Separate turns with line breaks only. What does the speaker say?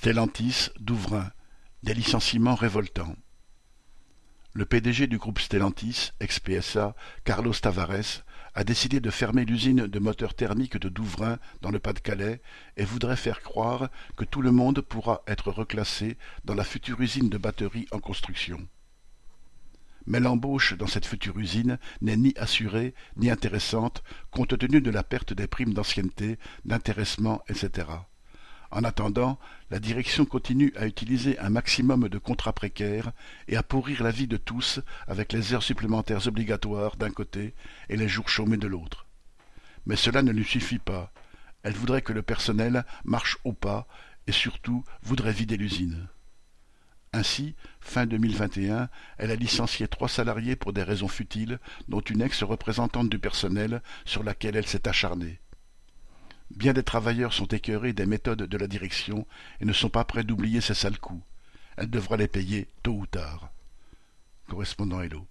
Stellantis, Douvrin, des licenciements révoltants. Le PDG du groupe Stellantis, ex-PSA, Carlos Tavares, a décidé de fermer l'usine de moteurs thermiques de Douvrin dans le Pas-de-Calais et voudrait faire croire que tout le monde pourra être reclassé dans la future usine de batteries en construction. Mais l'embauche dans cette future usine n'est ni assurée ni intéressante compte tenu de la perte des primes d'ancienneté, d'intéressement, etc. En attendant, la direction continue à utiliser un maximum de contrats précaires et à pourrir la vie de tous avec les heures supplémentaires obligatoires d'un côté et les jours chômés de l'autre. Mais cela ne lui suffit pas. Elle voudrait que le personnel marche au pas et surtout voudrait vider l'usine. Ainsi, fin 2021, elle a licencié trois salariés pour des raisons futiles, dont une ex-représentante du personnel sur laquelle elle s'est acharnée. Bien des travailleurs sont écœurés des méthodes de la direction et ne sont pas prêts d'oublier ces sales coups. Elle devra les payer tôt ou tard. Correspondant Hello.